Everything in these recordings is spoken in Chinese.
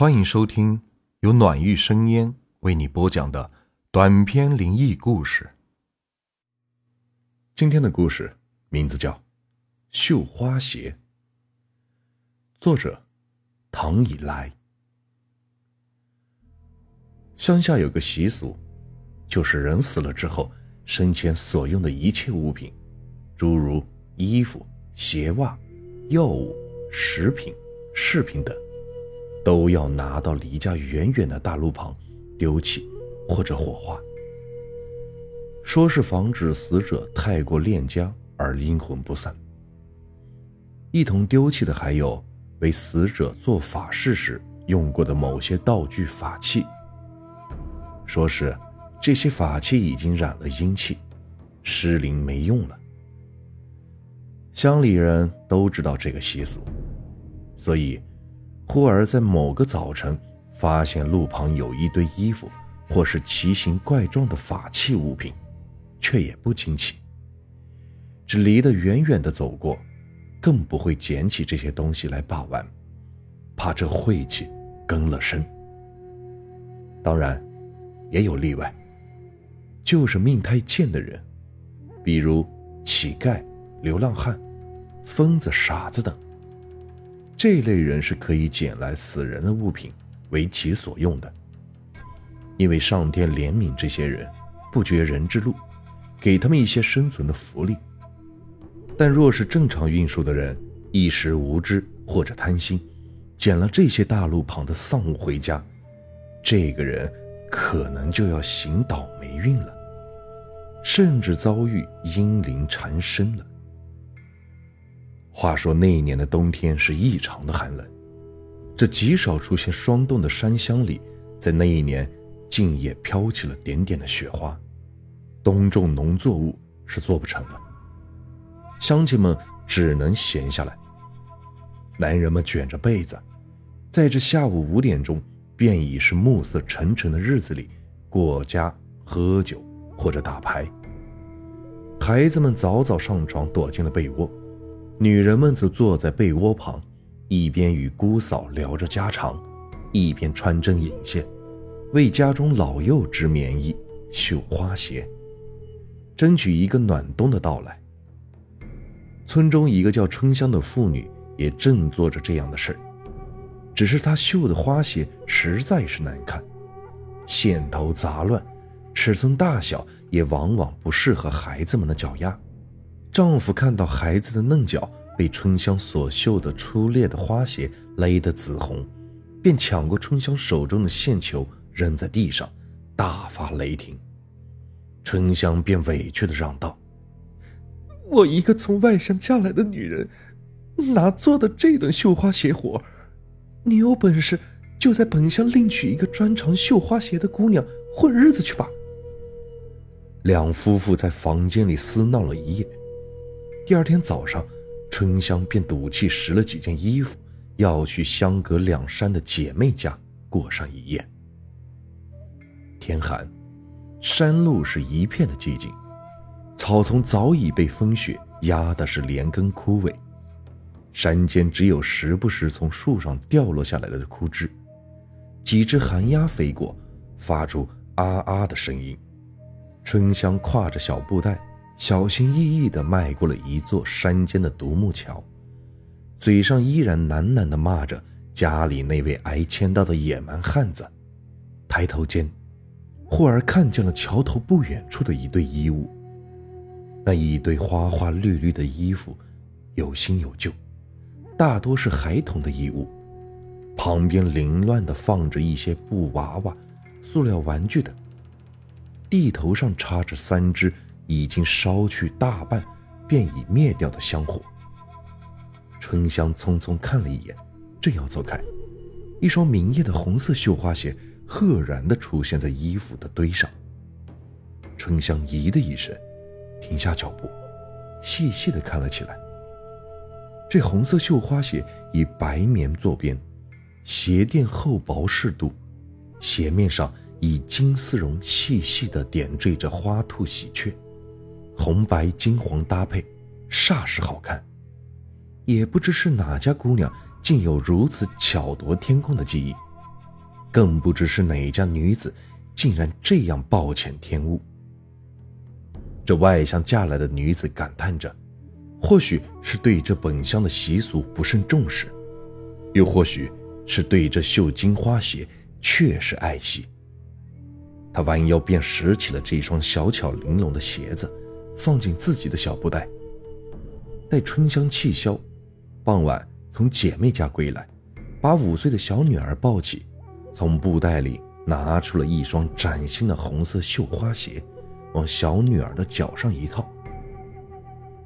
欢迎收听由暖玉生烟为你播讲的短篇灵异故事。今天的故事名字叫《绣花鞋》，作者唐以来。乡下有个习俗，就是人死了之后，生前所用的一切物品，诸如衣服、鞋袜、药物、食品、饰品等。都要拿到离家远远的大路旁丢弃，或者火化。说是防止死者太过恋家而阴魂不散。一同丢弃的还有为死者做法事时用过的某些道具法器。说是这些法器已经染了阴气，失灵没用了。乡里人都知道这个习俗，所以。忽而在某个早晨，发现路旁有一堆衣服，或是奇形怪状的法器物品，却也不惊奇，只离得远远的走过，更不会捡起这些东西来把玩，怕这晦气跟了身。当然，也有例外，就是命太贱的人，比如乞丐、流浪汉、疯子、傻子等。这类人是可以捡来死人的物品为其所用的，因为上天怜悯这些人，不绝人之路，给他们一些生存的福利。但若是正常运输的人一时无知或者贪心，捡了这些大路旁的丧物回家，这个人可能就要行倒霉运了，甚至遭遇阴灵缠身了。话说那一年的冬天是异常的寒冷，这极少出现霜冻的山乡里，在那一年竟也飘起了点点的雪花，冬种农作物是做不成了。乡亲们只能闲下来。男人们卷着被子，在这下午五点钟便已是暮色沉沉的日子里过家喝酒或者打牌。孩子们早早上床躲进了被窝。女人们则坐在被窝旁，一边与姑嫂聊着家常，一边穿针引线，为家中老幼织棉衣、绣花鞋，争取一个暖冬的到来。村中一个叫春香的妇女也正做着这样的事只是她绣的花鞋实在是难看，线头杂乱，尺寸大小也往往不适合孩子们的脚丫。丈夫看到孩子的嫩脚被春香所绣的粗劣的花鞋勒得紫红，便抢过春香手中的线球扔在地上，大发雷霆。春香便委屈地嚷道：“我一个从外乡嫁来的女人，哪做的这等绣花鞋活？你有本事就在本乡另娶一个专长绣花鞋的姑娘混日子去吧。”两夫妇在房间里厮闹了一夜。第二天早上，春香便赌气拾了几件衣服，要去相隔两山的姐妹家过上一夜。天寒，山路是一片的寂静，草丛早已被风雪压得是连根枯萎，山间只有时不时从树上掉落下来的枯枝，几只寒鸦飞过，发出啊啊的声音。春香挎着小布袋。小心翼翼地迈过了一座山间的独木桥，嘴上依然喃喃地骂着家里那位挨千刀的野蛮汉子。抬头间，忽而看见了桥头不远处的一堆衣物。那一堆花花绿绿的衣服，有新有旧，大多是孩童的衣物。旁边凌乱地放着一些布娃娃、塑料玩具等。地头上插着三只。已经烧去大半，便已灭掉的香火。春香匆匆看了一眼，正要走开，一双明艳的红色绣花鞋赫然地出现在衣服的堆上。春香咦的一声，停下脚步，细细地看了起来。这红色绣花鞋以白棉做边，鞋垫厚薄适度，鞋面上以金丝绒细细地点缀着花兔喜鹊。红白金黄搭配，煞是好看。也不知是哪家姑娘，竟有如此巧夺天工的技艺，更不知是哪家女子，竟然这样暴殄天物。这外乡嫁来的女子感叹着，或许是对这本乡的习俗不甚重视，又或许是对这绣金花鞋确实爱惜。她弯腰便拾起了这双小巧玲珑的鞋子，放进自己的小布袋。待春香气消，傍晚从姐妹家归来，把五岁的小女儿抱起，从布袋里拿出了一双崭新的红色绣花鞋。往小女儿的脚上一套。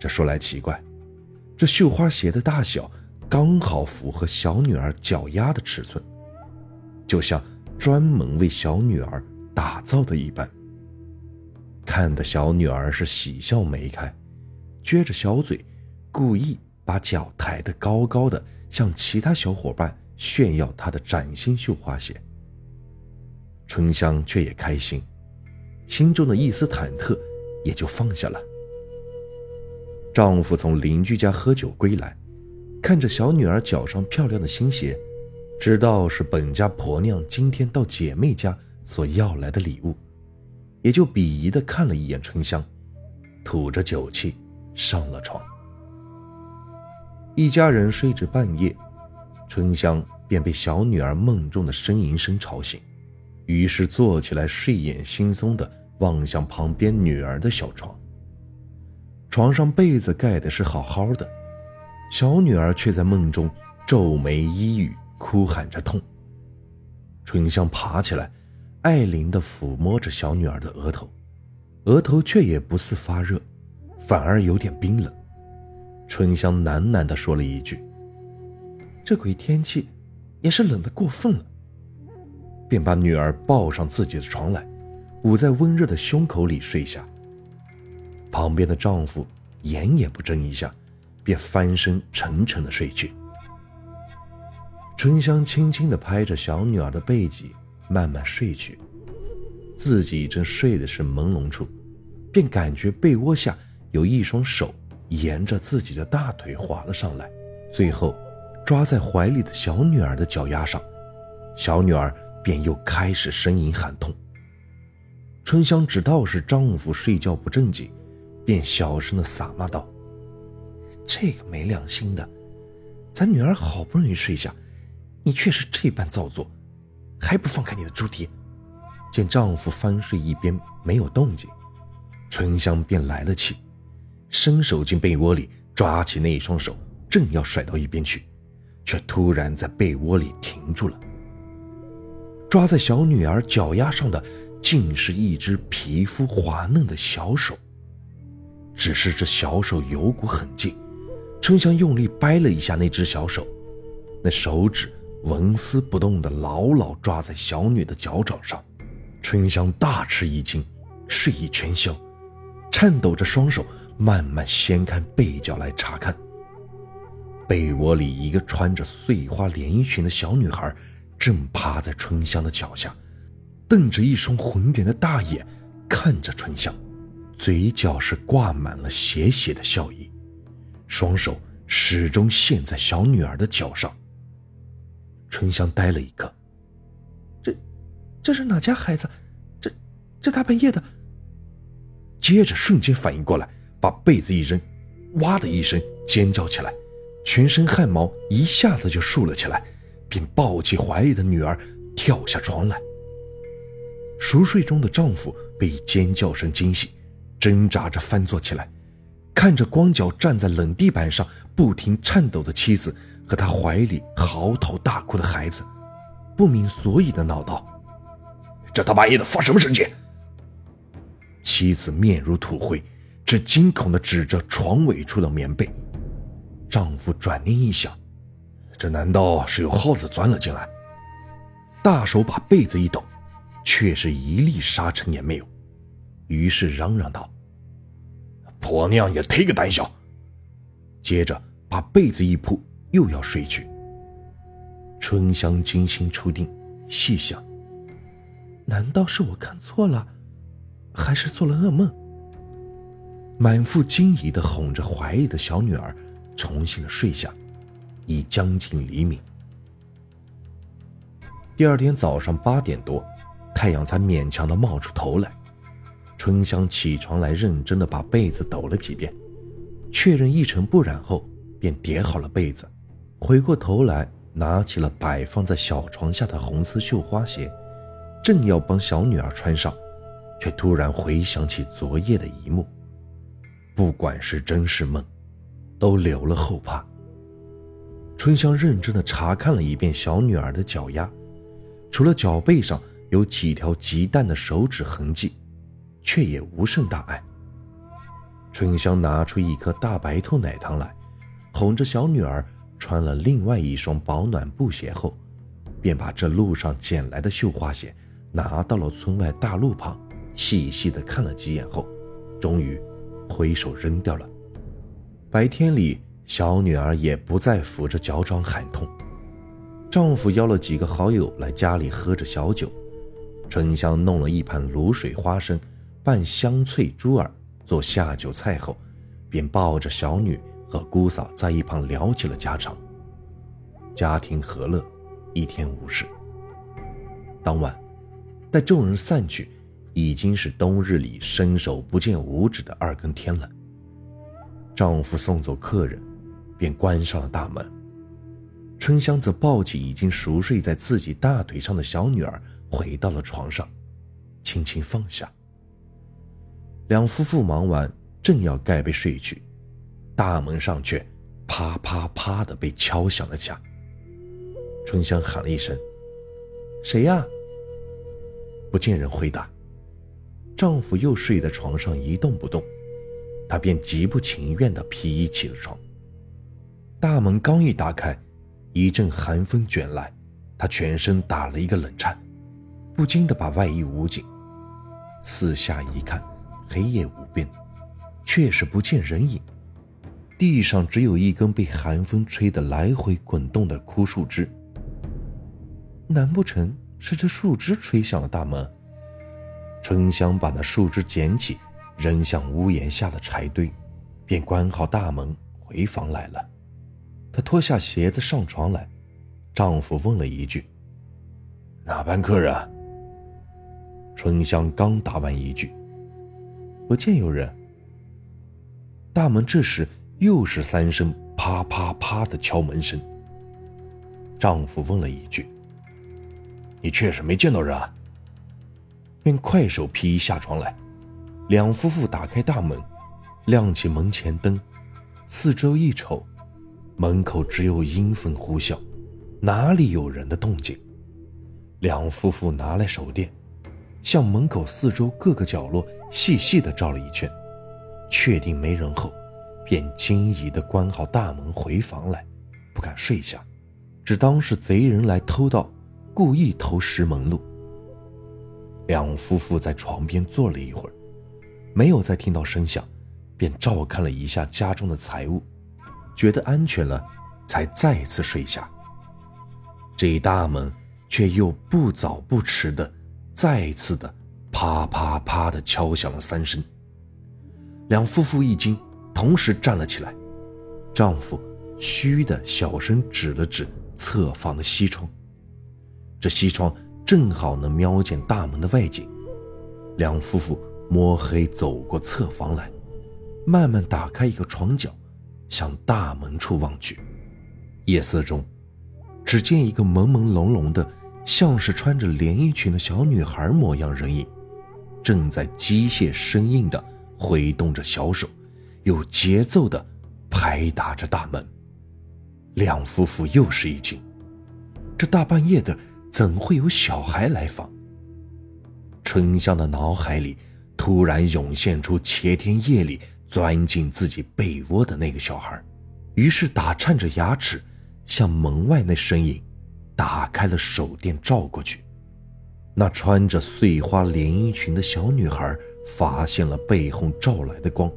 这说来奇怪，这绣花鞋的大小刚好符合小女儿脚丫的尺寸，就像专门为小女儿打造的一般。看得小女儿是喜笑眉开，撅着小嘴，故意把脚抬得高高的，向其他小伙伴炫耀她的崭新绣花鞋。春香却也开心。心中的一丝忐忑也就放下了。丈夫从邻居家喝酒归来，看着小女儿脚上漂亮的新鞋，知道是本家婆娘今天到姐妹家所要来的礼物，也就鄙夷的看了一眼春香，吐着酒气上了床。一家人睡至半夜，春香便被小女儿梦中的呻吟声吵醒，于是坐起来，睡眼惺忪的。望向旁边女儿的小床，床上被子盖的是好好的，小女儿却在梦中皱眉依语，哭喊着痛。春香爬起来，爱怜地抚摸着小女儿的额头，额头却也不似发热，反而有点冰冷。春香喃喃地说了一句：“这鬼天气，也是冷得过分了。”便把女儿抱上自己的床来。捂在温热的胸口里睡下。旁边的丈夫眼也不睁一下，便翻身沉沉的睡去。春香轻轻地拍着小女儿的背脊，慢慢睡去。自己正睡的是朦胧处，便感觉被窝下有一双手沿着自己的大腿滑了上来，最后抓在怀里的小女儿的脚丫上，小女儿便又开始呻吟喊痛。春香知道是丈夫睡觉不正经，便小声的撒骂道：“这个没良心的，咱女儿好不容易睡下，你却是这般造作，还不放开你的猪蹄！”见丈夫翻睡一边没有动静，春香便来了气，伸手进被窝里抓起那一双手，正要甩到一边去，却突然在被窝里停住了。抓在小女儿脚丫上的。竟是一只皮肤滑嫩的小手。只是这小手有股狠劲，春香用力掰了一下那只小手，那手指纹丝不动地牢牢抓在小女的脚掌上。春香大吃一惊，睡意全消，颤抖着双手慢慢掀开被角来查看。被窝里一个穿着碎花连衣裙的小女孩，正趴在春香的脚下。瞪着一双浑圆的大眼看着春香，嘴角是挂满了邪邪的笑意，双手始终陷在小女儿的脚上。春香呆了一刻，这，这是哪家孩子？这，这大半夜的。接着瞬间反应过来，把被子一扔，哇的一声尖叫起来，全身汗毛一下子就竖了起来，便抱起怀里的女儿跳下床来。熟睡中的丈夫被尖叫声惊醒，挣扎着翻坐起来，看着光脚站在冷地板上不停颤抖的妻子和他怀里嚎啕大哭的孩子，不明所以的闹道：“这大半夜的发什么神经？”妻子面如土灰，只惊恐地指着床尾处的棉被。丈夫转念一想，这难道是有耗子钻了进来？大手把被子一抖。却是一粒沙尘也没有，于是嚷嚷道：“婆娘也忒个胆小。”接着把被子一铺，又要睡去。春香精心初定，细想：难道是我看错了，还是做了噩梦？满腹惊疑的哄着怀里的小女儿，重新的睡下，已将近黎明。第二天早上八点多，太阳才勉强的冒出头来。春香起床来，认真的把被子抖了几遍，确认一尘不染后，便叠好了被子，回过头来，拿起了摆放在小床下的红色绣花鞋，正要帮小女儿穿上，却突然回想起昨夜的一幕。不管是真是梦，都留了后怕。春香认真的查看了一遍小女儿的脚丫，除了脚背上有几条极淡的手指痕迹，却也无甚大碍。春香拿出一颗大白兔奶糖来，哄着小女儿穿了另外一双保暖布鞋后，便把这路上捡来的绣花鞋拿到了村外大路旁，细细的看了几眼后，终于。挥手扔掉了。白天里，小女儿也不再扶着脚掌喊痛。丈夫邀了几个好友来家里喝着小酒，春香弄了一盘卤水花生拌香脆猪耳做下酒菜后，便抱着小女和姑嫂在一旁聊起了家常。家庭和乐，一天无事。当晚，待众人散去。已经是冬日里伸手不见五指的二更天了。丈夫送走客人，便关上了大门。春香则抱起已经熟睡在自己大腿上的小女儿，回到了床上，轻轻放下。两夫妇忙完，正要盖被睡去，大门上却啪啪啪的被敲响了下。春香喊了一声：“谁呀？”不见人回答。丈夫又睡在床上一动不动，她便极不情愿地披衣起了床。大门刚一打开，一阵寒风卷来，她全身打了一个冷颤，不禁地把外衣捂紧。四下一看，黑夜无边，确实不见人影。地上只有一根被寒风吹得来回滚动的枯树枝。难不成是这树枝吹响了大门？春香把那树枝捡起，扔向屋檐下的柴堆，便关好大门回房来了。她脱下鞋子上床来，丈夫问了一句：“哪班客人？”春香刚答完一句：“不见有人。”大门这时又是三声啪啪啪的敲门声。丈夫问了一句：“你确实没见到人啊？”便快手披衣下床来，两夫妇打开大门，亮起门前灯，四周一瞅，门口只有阴风呼啸，哪里有人的动静？两夫妇拿来手电，向门口四周各个角落细细的照了一圈，确定没人后，便惊疑的关好大门回房来，不敢睡下，只当是贼人来偷盗，故意偷石门路。两夫妇在床边坐了一会儿，没有再听到声响，便照看了一下家中的财物，觉得安全了，才再次睡下。这一大门却又不早不迟的，再次的啪啪啪的敲响了三声。两夫妇一惊，同时站了起来。丈夫虚的小声指了指侧房的西窗，这西窗。正好能瞄见大门的外景，两夫妇摸黑走过侧房来，慢慢打开一个床角，向大门处望去。夜色中，只见一个朦朦胧胧的，像是穿着连衣裙的小女孩模样人影，正在机械生硬地挥动着小手，有节奏的拍打着大门。两夫妇又是一惊，这大半夜的。怎会有小孩来访？春香的脑海里突然涌现出前天夜里钻进自己被窝的那个小孩，于是打颤着牙齿向门外那身影打开了手电照过去。那穿着碎花连衣裙的小女孩发现了背后照来的光，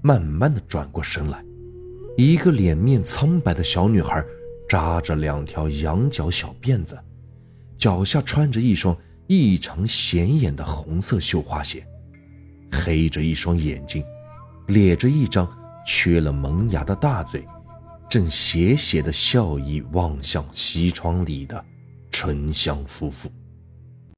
慢慢的转过身来，一个脸面苍白的小女孩扎着两条羊角小辫子。脚下穿着一双异常显眼的红色绣花鞋，黑着一双眼睛，咧着一张缺了门牙的大嘴，正斜斜的笑意望向西窗里的醇香夫妇。